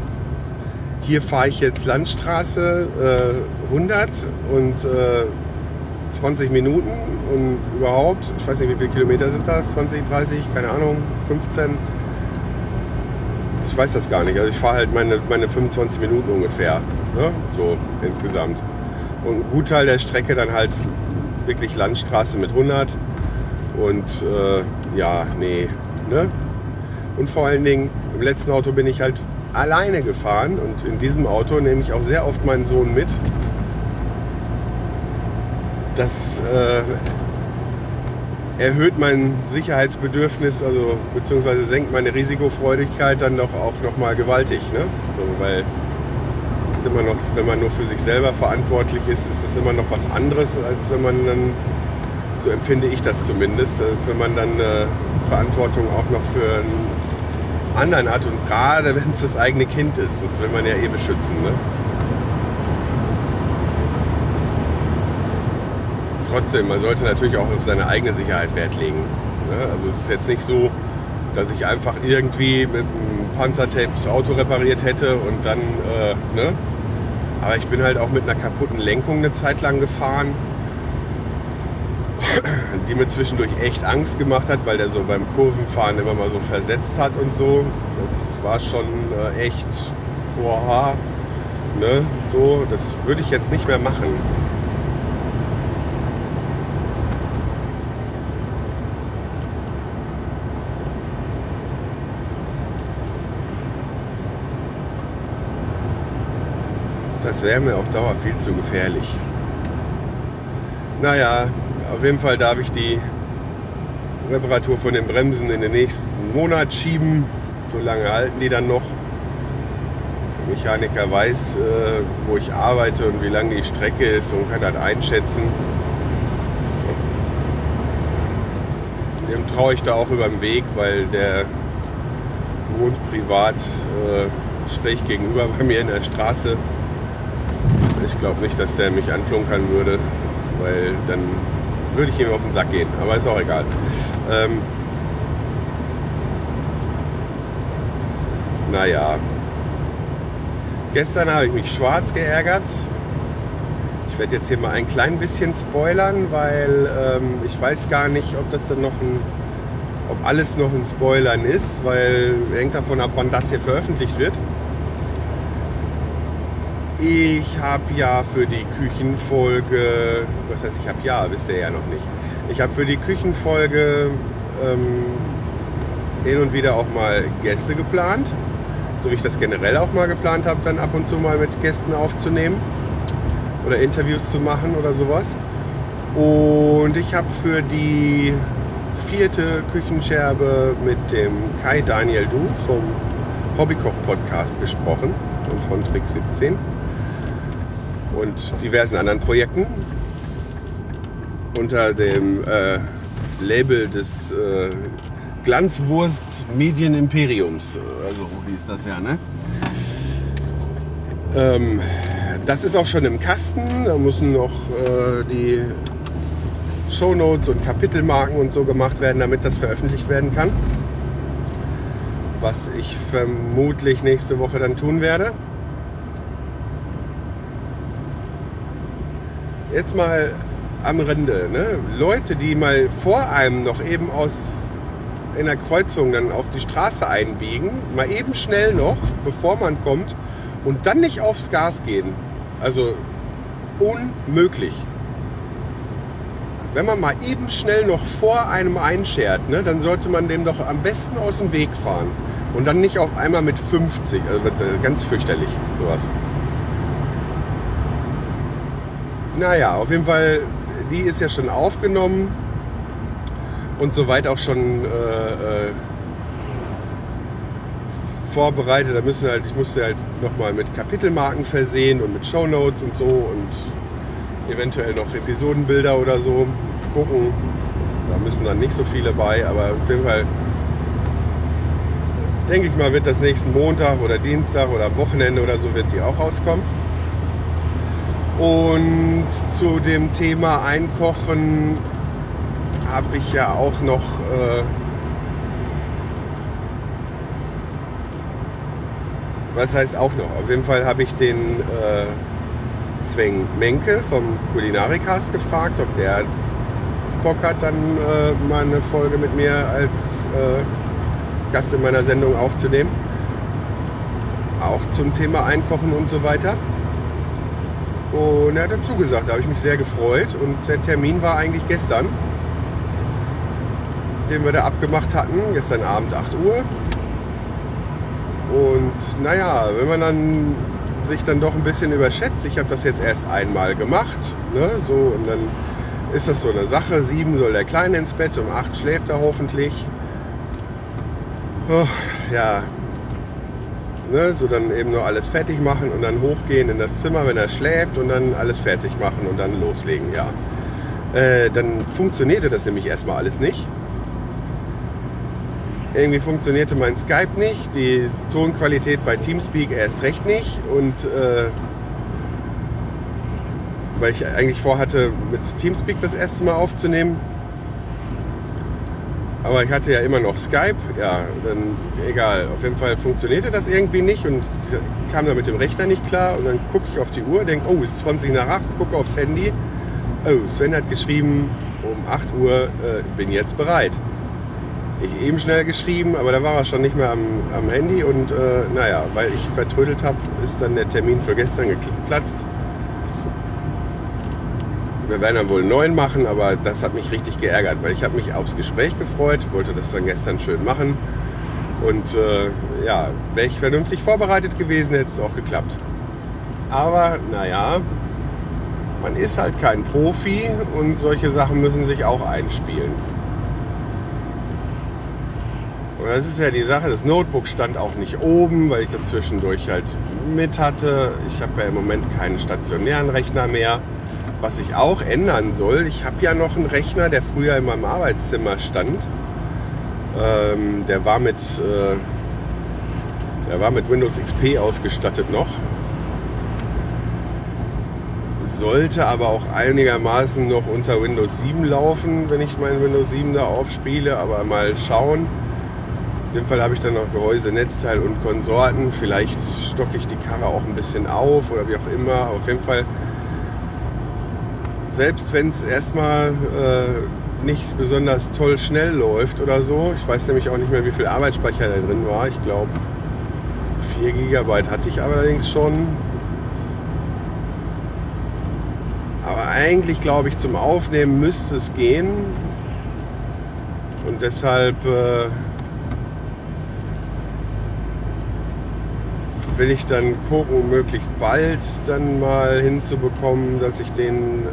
hier fahre ich jetzt Landstraße äh, 100 und äh, 20 Minuten und überhaupt, ich weiß nicht, wie viele Kilometer sind das? 20, 30, keine Ahnung, 15? Ich weiß das gar nicht. Also ich fahre halt meine, meine 25 Minuten ungefähr, ne? so insgesamt. Und ein Gutteil der Strecke dann halt wirklich Landstraße mit 100 und äh, ja, nee. Ne? Und vor allen Dingen, im letzten Auto bin ich halt alleine gefahren und in diesem Auto nehme ich auch sehr oft meinen Sohn mit. Das äh, erhöht mein Sicherheitsbedürfnis, also beziehungsweise senkt meine Risikofreudigkeit dann doch auch nochmal gewaltig, ne? So, weil ist immer noch, wenn man nur für sich selber verantwortlich ist, ist das immer noch was anderes, als wenn man dann so empfinde ich das zumindest, als wenn man dann äh, Verantwortung auch noch für einen anderen hat und gerade wenn es das eigene Kind ist, das will man ja eh beschützen. Ne? Trotzdem, man sollte natürlich auch auf seine eigene Sicherheit Wert legen. Ne? Also es ist jetzt nicht so, dass ich einfach irgendwie mit einem Panzertape das Auto repariert hätte und dann, äh, ne? Aber ich bin halt auch mit einer kaputten Lenkung eine Zeit lang gefahren die mir zwischendurch echt Angst gemacht hat, weil der so beim Kurvenfahren immer mal so versetzt hat und so. Das war schon äh, echt oha, ne, so, das würde ich jetzt nicht mehr machen. Das wäre mir auf Dauer viel zu gefährlich. Naja, auf jeden Fall darf ich die Reparatur von den Bremsen in den nächsten Monat schieben. So lange halten die dann noch. Der Mechaniker weiß, äh, wo ich arbeite und wie lang die Strecke ist und kann das einschätzen. Dem traue ich da auch über den Weg, weil der wohnt privat äh, schräg gegenüber bei mir in der Straße. Ich glaube nicht, dass der mich anflunkern würde, weil dann würde ich ihm auf den Sack gehen. Aber ist auch egal. Ähm, naja. Gestern habe ich mich schwarz geärgert. Ich werde jetzt hier mal ein klein bisschen spoilern, weil ähm, ich weiß gar nicht, ob das dann noch ein, ob alles noch ein Spoilern ist, weil hängt davon ab, wann das hier veröffentlicht wird. Ich habe ja für die Küchenfolge, was heißt ich habe ja, wisst ihr ja noch nicht. Ich habe für die Küchenfolge ähm, hin und wieder auch mal Gäste geplant, so wie ich das generell auch mal geplant habe, dann ab und zu mal mit Gästen aufzunehmen oder Interviews zu machen oder sowas. Und ich habe für die vierte Küchenscherbe mit dem Kai Daniel Du vom Hobbykoch Podcast gesprochen und von Trick 17 und diversen anderen Projekten unter dem äh, Label des äh, Glanzwurst Medienimperiums. Also hieß das ja, ne? Ähm, das ist auch schon im Kasten. Da müssen noch äh, die Shownotes und Kapitelmarken und so gemacht werden, damit das veröffentlicht werden kann. Was ich vermutlich nächste Woche dann tun werde. Jetzt mal am Rande. Ne? Leute, die mal vor einem noch eben aus in der Kreuzung dann auf die Straße einbiegen, mal eben schnell noch, bevor man kommt und dann nicht aufs Gas gehen. Also unmöglich. Wenn man mal eben schnell noch vor einem einschert, ne, dann sollte man dem doch am besten aus dem Weg fahren. Und dann nicht auf einmal mit 50. Also ganz fürchterlich, sowas. Naja, auf jeden Fall, die ist ja schon aufgenommen und soweit auch schon äh, äh, vorbereitet. Da müssen halt, ich musste halt nochmal mit Kapitelmarken versehen und mit Shownotes und so und eventuell noch Episodenbilder oder so gucken. Da müssen dann nicht so viele bei, aber auf jeden Fall denke ich mal, wird das nächsten Montag oder Dienstag oder Wochenende oder so wird die auch rauskommen. Und zu dem Thema Einkochen habe ich ja auch noch äh, was heißt auch noch? Auf jeden Fall habe ich den äh, Sven Menke vom Kulinarikast gefragt, ob der Bock hat, dann äh, mal eine Folge mit mir als äh, Gast in meiner Sendung aufzunehmen. Auch zum Thema Einkochen und so weiter. Und er hat dazu gesagt, da habe ich mich sehr gefreut. Und der Termin war eigentlich gestern, den wir da abgemacht hatten, gestern Abend 8 Uhr. Und naja, wenn man dann sich dann doch ein bisschen überschätzt, ich habe das jetzt erst einmal gemacht, ne, so und dann ist das so eine Sache. Sieben soll der Kleine ins Bett, um acht schläft er hoffentlich. Oh, ja, ne, so dann eben nur alles fertig machen und dann hochgehen in das Zimmer, wenn er schläft und dann alles fertig machen und dann loslegen, ja. Äh, dann funktionierte das nämlich erstmal alles nicht. Irgendwie funktionierte mein Skype nicht, die Tonqualität bei Teamspeak erst recht nicht und äh, weil ich eigentlich vorhatte, mit Teamspeak das erste Mal aufzunehmen. Aber ich hatte ja immer noch Skype, ja, dann egal. Auf jeden Fall funktionierte das irgendwie nicht und kam da mit dem Rechner nicht klar und dann gucke ich auf die Uhr, denke, oh, es ist 20 nach 8, gucke aufs Handy. Oh, Sven hat geschrieben, um 8 Uhr äh, bin jetzt bereit. ich eben schnell geschrieben, aber da war er schon nicht mehr am, am Handy und äh, naja, weil ich vertrödelt habe, ist dann der Termin für gestern geplatzt. Wir werden dann wohl neuen machen, aber das hat mich richtig geärgert, weil ich habe mich aufs Gespräch gefreut, wollte das dann gestern schön machen und äh, ja, wäre ich vernünftig vorbereitet gewesen, hätte es auch geklappt. Aber naja, man ist halt kein Profi und solche Sachen müssen sich auch einspielen. Und das ist ja die Sache, das Notebook stand auch nicht oben, weil ich das zwischendurch halt mit hatte. Ich habe ja im Moment keinen stationären Rechner mehr. Was sich auch ändern soll, ich habe ja noch einen Rechner, der früher in meinem Arbeitszimmer stand. Ähm, der war mit, äh, der war mit Windows XP ausgestattet noch. Sollte aber auch einigermaßen noch unter Windows 7 laufen, wenn ich meinen Windows 7 da aufspiele. Aber mal schauen. Auf jeden Fall habe ich dann noch Gehäuse, Netzteil und Konsorten. Vielleicht stocke ich die Karre auch ein bisschen auf oder wie auch immer. Auf jeden Fall, selbst wenn es erstmal äh, nicht besonders toll schnell läuft oder so, ich weiß nämlich auch nicht mehr, wie viel Arbeitsspeicher da drin war. Ich glaube, 4 GB hatte ich allerdings schon. Aber eigentlich glaube ich, zum Aufnehmen müsste es gehen. Und deshalb äh, will ich dann gucken, möglichst bald dann mal hinzubekommen, dass ich den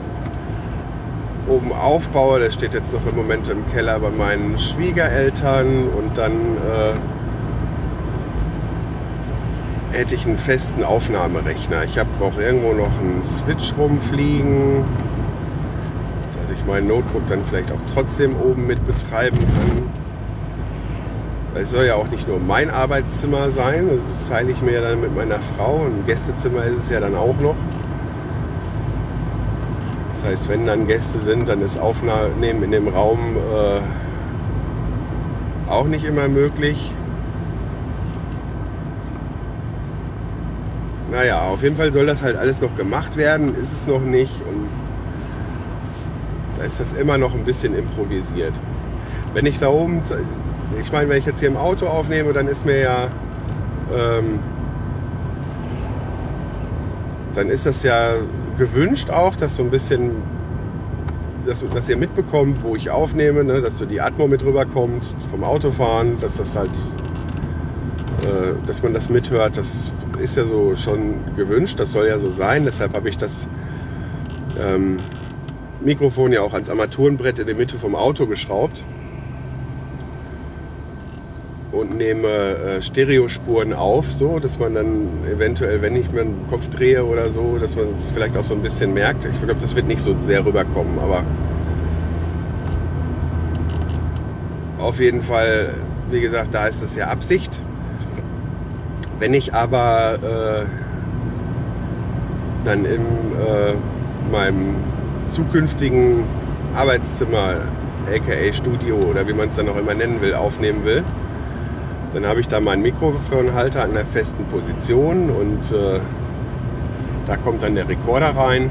oben aufbaue. Der steht jetzt noch im Moment im Keller bei meinen Schwiegereltern und dann äh, hätte ich einen festen Aufnahmerechner. Ich habe auch irgendwo noch einen Switch rumfliegen, dass ich mein Notebook dann vielleicht auch trotzdem oben mit betreiben kann. Es soll ja auch nicht nur mein Arbeitszimmer sein, das teile ich mir dann mit meiner Frau. Ein Gästezimmer ist es ja dann auch noch. Das heißt, wenn dann Gäste sind, dann ist Aufnehmen in dem Raum äh, auch nicht immer möglich. Naja, auf jeden Fall soll das halt alles noch gemacht werden, ist es noch nicht. Und da ist das immer noch ein bisschen improvisiert. Wenn ich da oben ich meine, wenn ich jetzt hier im Auto aufnehme, dann ist mir ja, ähm, dann ist das ja gewünscht auch, dass so ein bisschen, dass, dass ihr mitbekommt, wo ich aufnehme, ne? dass so die Atmo mit rüberkommt vom Autofahren, dass das halt, äh, dass man das mithört, das ist ja so schon gewünscht, das soll ja so sein, deshalb habe ich das ähm, Mikrofon ja auch ans Armaturenbrett in der Mitte vom Auto geschraubt und nehme äh, Stereospuren auf, so dass man dann eventuell, wenn ich mir den Kopf drehe oder so, dass man es vielleicht auch so ein bisschen merkt. Ich glaube, das wird nicht so sehr rüberkommen, aber auf jeden Fall, wie gesagt, da ist es ja Absicht. Wenn ich aber äh, dann in äh, meinem zukünftigen Arbeitszimmer, aka Studio oder wie man es dann auch immer nennen will, aufnehmen will, dann habe ich da meinen Mikrofonhalter an der festen Position und äh, da kommt dann der Rekorder rein.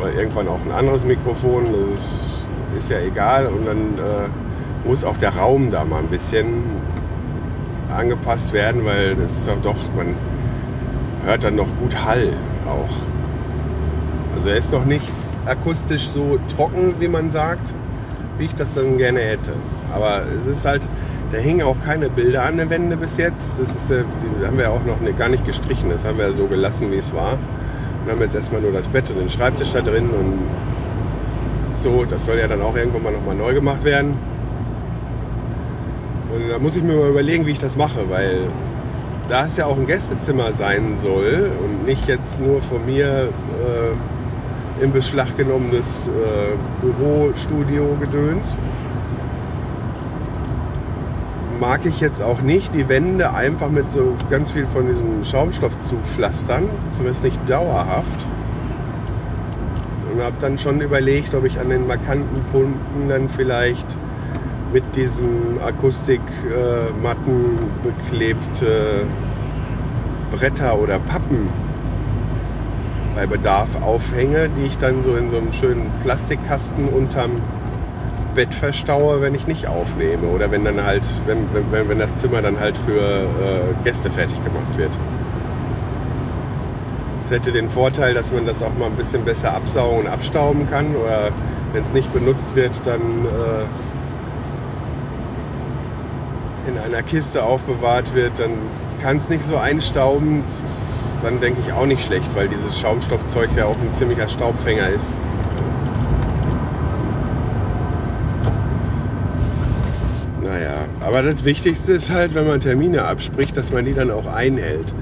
Oder irgendwann auch ein anderes Mikrofon, das ist ja egal. Und dann äh, muss auch der Raum da mal ein bisschen angepasst werden, weil das ist doch, man hört dann noch gut Hall auch. Also er ist noch nicht akustisch so trocken, wie man sagt, wie ich das dann gerne hätte. Aber es ist halt, da hingen auch keine Bilder an den Wänden bis jetzt. Das ist, äh, haben wir auch noch gar nicht gestrichen. Das haben wir so gelassen, wie es war. Wir haben jetzt erstmal nur das Bett und den Schreibtisch da drin und so. Das soll ja dann auch irgendwann mal nochmal neu gemacht werden. Und da muss ich mir mal überlegen, wie ich das mache, weil da es ja auch ein Gästezimmer sein soll und nicht jetzt nur von mir äh, in Beschlag genommenes äh, Bürostudio-Gedöns, mag ich jetzt auch nicht, die Wände einfach mit so ganz viel von diesem Schaumstoff zu pflastern, zumindest nicht dauerhaft. Und habe dann schon überlegt, ob ich an den markanten Punkten dann vielleicht mit diesem Akustikmatten äh, beklebte Bretter oder Pappen bei Bedarf aufhänge, die ich dann so in so einem schönen Plastikkasten unterm Bett verstaue, wenn ich nicht aufnehme. Oder wenn dann halt, wenn, wenn, wenn das Zimmer dann halt für äh, Gäste fertig gemacht wird. Es hätte den Vorteil, dass man das auch mal ein bisschen besser absaugen und abstauben kann. Oder wenn es nicht benutzt wird, dann äh, in einer Kiste aufbewahrt wird, dann kann es nicht so einstauben. Das ist dann denke ich auch nicht schlecht, weil dieses Schaumstoffzeug ja auch ein ziemlicher Staubfänger ist. Naja, aber das Wichtigste ist halt, wenn man Termine abspricht, dass man die dann auch einhält.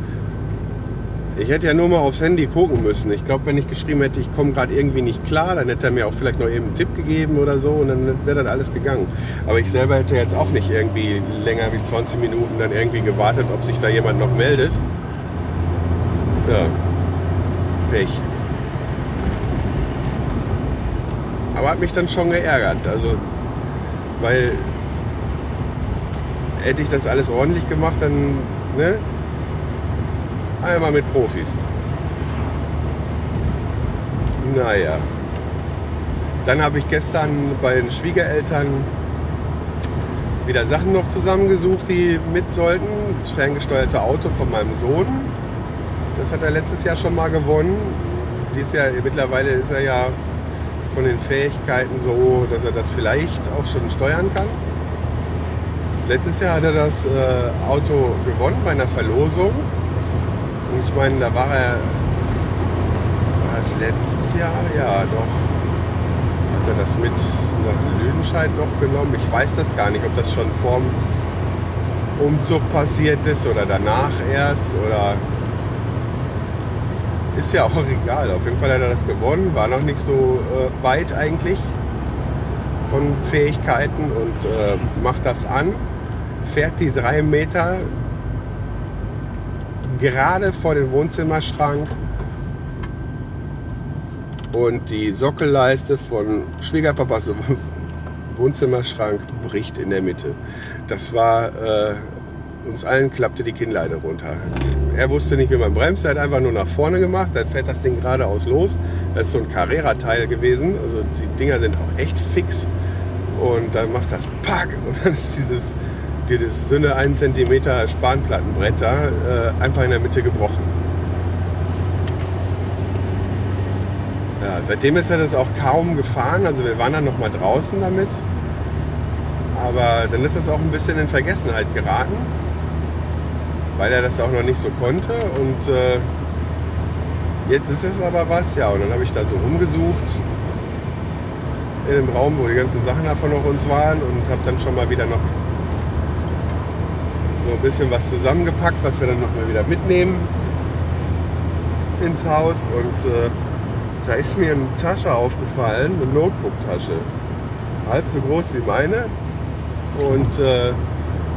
Ich hätte ja nur mal aufs Handy gucken müssen. Ich glaube, wenn ich geschrieben hätte, ich komme gerade irgendwie nicht klar, dann hätte er mir auch vielleicht noch eben einen Tipp gegeben oder so und dann wäre das alles gegangen. Aber ich selber hätte jetzt auch nicht irgendwie länger wie 20 Minuten dann irgendwie gewartet, ob sich da jemand noch meldet. Ja, Pech. Aber hat mich dann schon geärgert. Also, weil hätte ich das alles ordentlich gemacht, dann ne, einmal mit Profis. Naja. Dann habe ich gestern bei den Schwiegereltern wieder Sachen noch zusammengesucht, die mit sollten. Das ferngesteuerte Auto von meinem Sohn. Das hat er letztes Jahr schon mal gewonnen. Dies Jahr, mittlerweile ist er ja von den Fähigkeiten so, dass er das vielleicht auch schon steuern kann. Letztes Jahr hat er das äh, Auto gewonnen bei einer Verlosung. Und ich meine, da war er. War es letztes Jahr? Ja, doch. Hat er das mit nach Lüdenscheid noch genommen? Ich weiß das gar nicht, ob das schon vorm Umzug passiert ist oder danach erst oder. Ist ja auch egal. Auf jeden Fall hat er das gewonnen. War noch nicht so äh, weit eigentlich von Fähigkeiten und äh, macht das an. Fährt die drei Meter gerade vor den Wohnzimmerschrank und die Sockelleiste von Schwiegerpapas Wohnzimmerschrank bricht in der Mitte. Das war, äh, uns allen klappte die Kinnleine runter. Er wusste nicht, wie man bremst, er hat einfach nur nach vorne gemacht, dann fährt das Ding geradeaus los. Das ist so ein Carrera-Teil gewesen, also die Dinger sind auch echt fix. Und dann macht das Pack und dann ist dieses, dieses dünne 1 cm Spanplattenbrett da äh, einfach in der Mitte gebrochen. Ja, seitdem ist er das auch kaum gefahren. Also wir waren dann noch mal draußen damit. Aber dann ist das auch ein bisschen in Vergessenheit geraten, weil er das auch noch nicht so konnte. Und äh, jetzt ist es aber was, ja. Und dann habe ich da so rumgesucht in dem Raum, wo die ganzen Sachen davon noch uns waren und habe dann schon mal wieder noch ein bisschen was zusammengepackt, was wir dann noch mal wieder mitnehmen ins Haus. Und äh, da ist mir eine Tasche aufgefallen, eine Notebook-Tasche. Halb so groß wie meine. Und äh,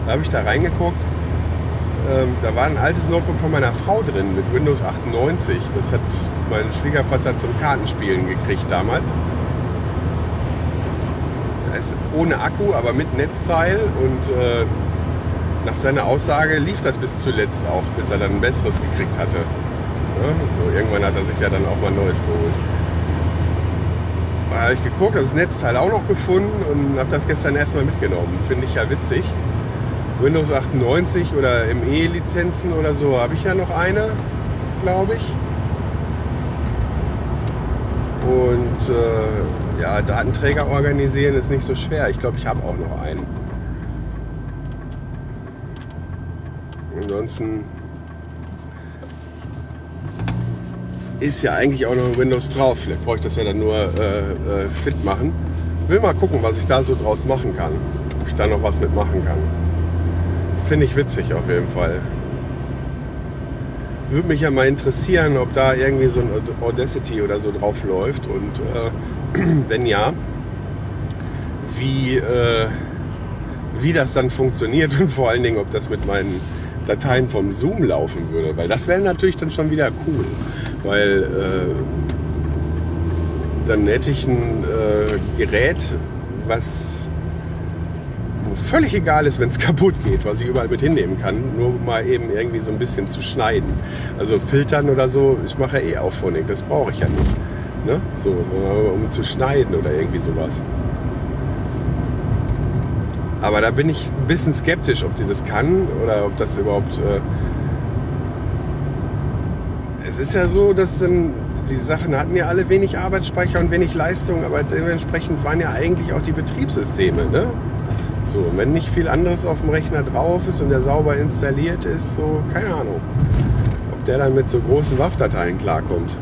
da habe ich da reingeguckt. Ähm, da war ein altes Notebook von meiner Frau drin mit Windows 98. Das hat mein Schwiegervater zum Kartenspielen gekriegt damals. Das ist ohne Akku, aber mit Netzteil. Und äh, nach seiner Aussage lief das bis zuletzt auch, bis er dann ein besseres gekriegt hatte. Ja, so, irgendwann hat er sich ja dann auch mal ein neues geholt. Da habe ich geguckt, habe das Netzteil auch noch gefunden und habe das gestern erstmal mitgenommen. Finde ich ja witzig. Windows 98 oder ME-Lizenzen oder so habe ich ja noch eine, glaube ich. Und äh, ja, Datenträger organisieren ist nicht so schwer. Ich glaube, ich habe auch noch einen. Ansonsten ist ja eigentlich auch noch Windows drauf. Vielleicht brauche ich das ja dann nur äh, äh, fit machen. Will mal gucken, was ich da so draus machen kann. Ob ich da noch was mitmachen kann. Finde ich witzig auf jeden Fall. Würde mich ja mal interessieren, ob da irgendwie so ein Audacity oder so drauf läuft. Und äh, wenn ja, wie, äh, wie das dann funktioniert und vor allen Dingen, ob das mit meinen Dateien vom Zoom laufen würde. Weil das wäre natürlich dann schon wieder cool. Weil äh, dann hätte ich ein äh, Gerät, was völlig egal ist, wenn es kaputt geht, was ich überall mit hinnehmen kann, nur mal eben irgendwie so ein bisschen zu schneiden. Also filtern oder so, ich mache ja eh Auphonic, das brauche ich ja nicht. Ne? So, um zu schneiden oder irgendwie sowas. Aber da bin ich ein bisschen skeptisch, ob die das kann oder ob das überhaupt. Äh es ist ja so, dass dann die Sachen hatten ja alle wenig Arbeitsspeicher und wenig Leistung, aber dementsprechend waren ja eigentlich auch die Betriebssysteme. Ne? So, und wenn nicht viel anderes auf dem Rechner drauf ist und der sauber installiert ist, so, keine Ahnung, ob der dann mit so großen WAF-Dateien klarkommt.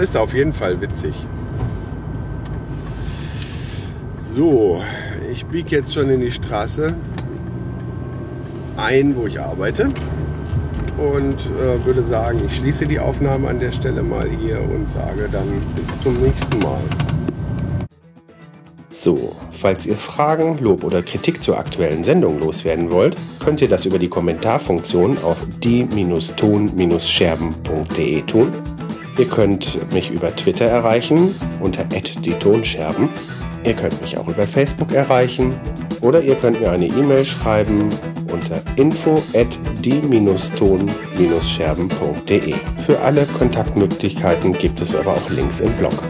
Ist auf jeden Fall witzig. So, ich biege jetzt schon in die Straße ein, wo ich arbeite. Und äh, würde sagen, ich schließe die Aufnahme an der Stelle mal hier und sage dann bis zum nächsten Mal. So, falls ihr Fragen, Lob oder Kritik zur aktuellen Sendung loswerden wollt, könnt ihr das über die Kommentarfunktion auf die-ton-scherben.de tun. Ihr könnt mich über Twitter erreichen unter die Tonscherben. Ihr könnt mich auch über Facebook erreichen oder ihr könnt mir eine E-Mail schreiben unter info at die-ton-scherben.de. Für alle Kontaktmöglichkeiten gibt es aber auch Links im Blog.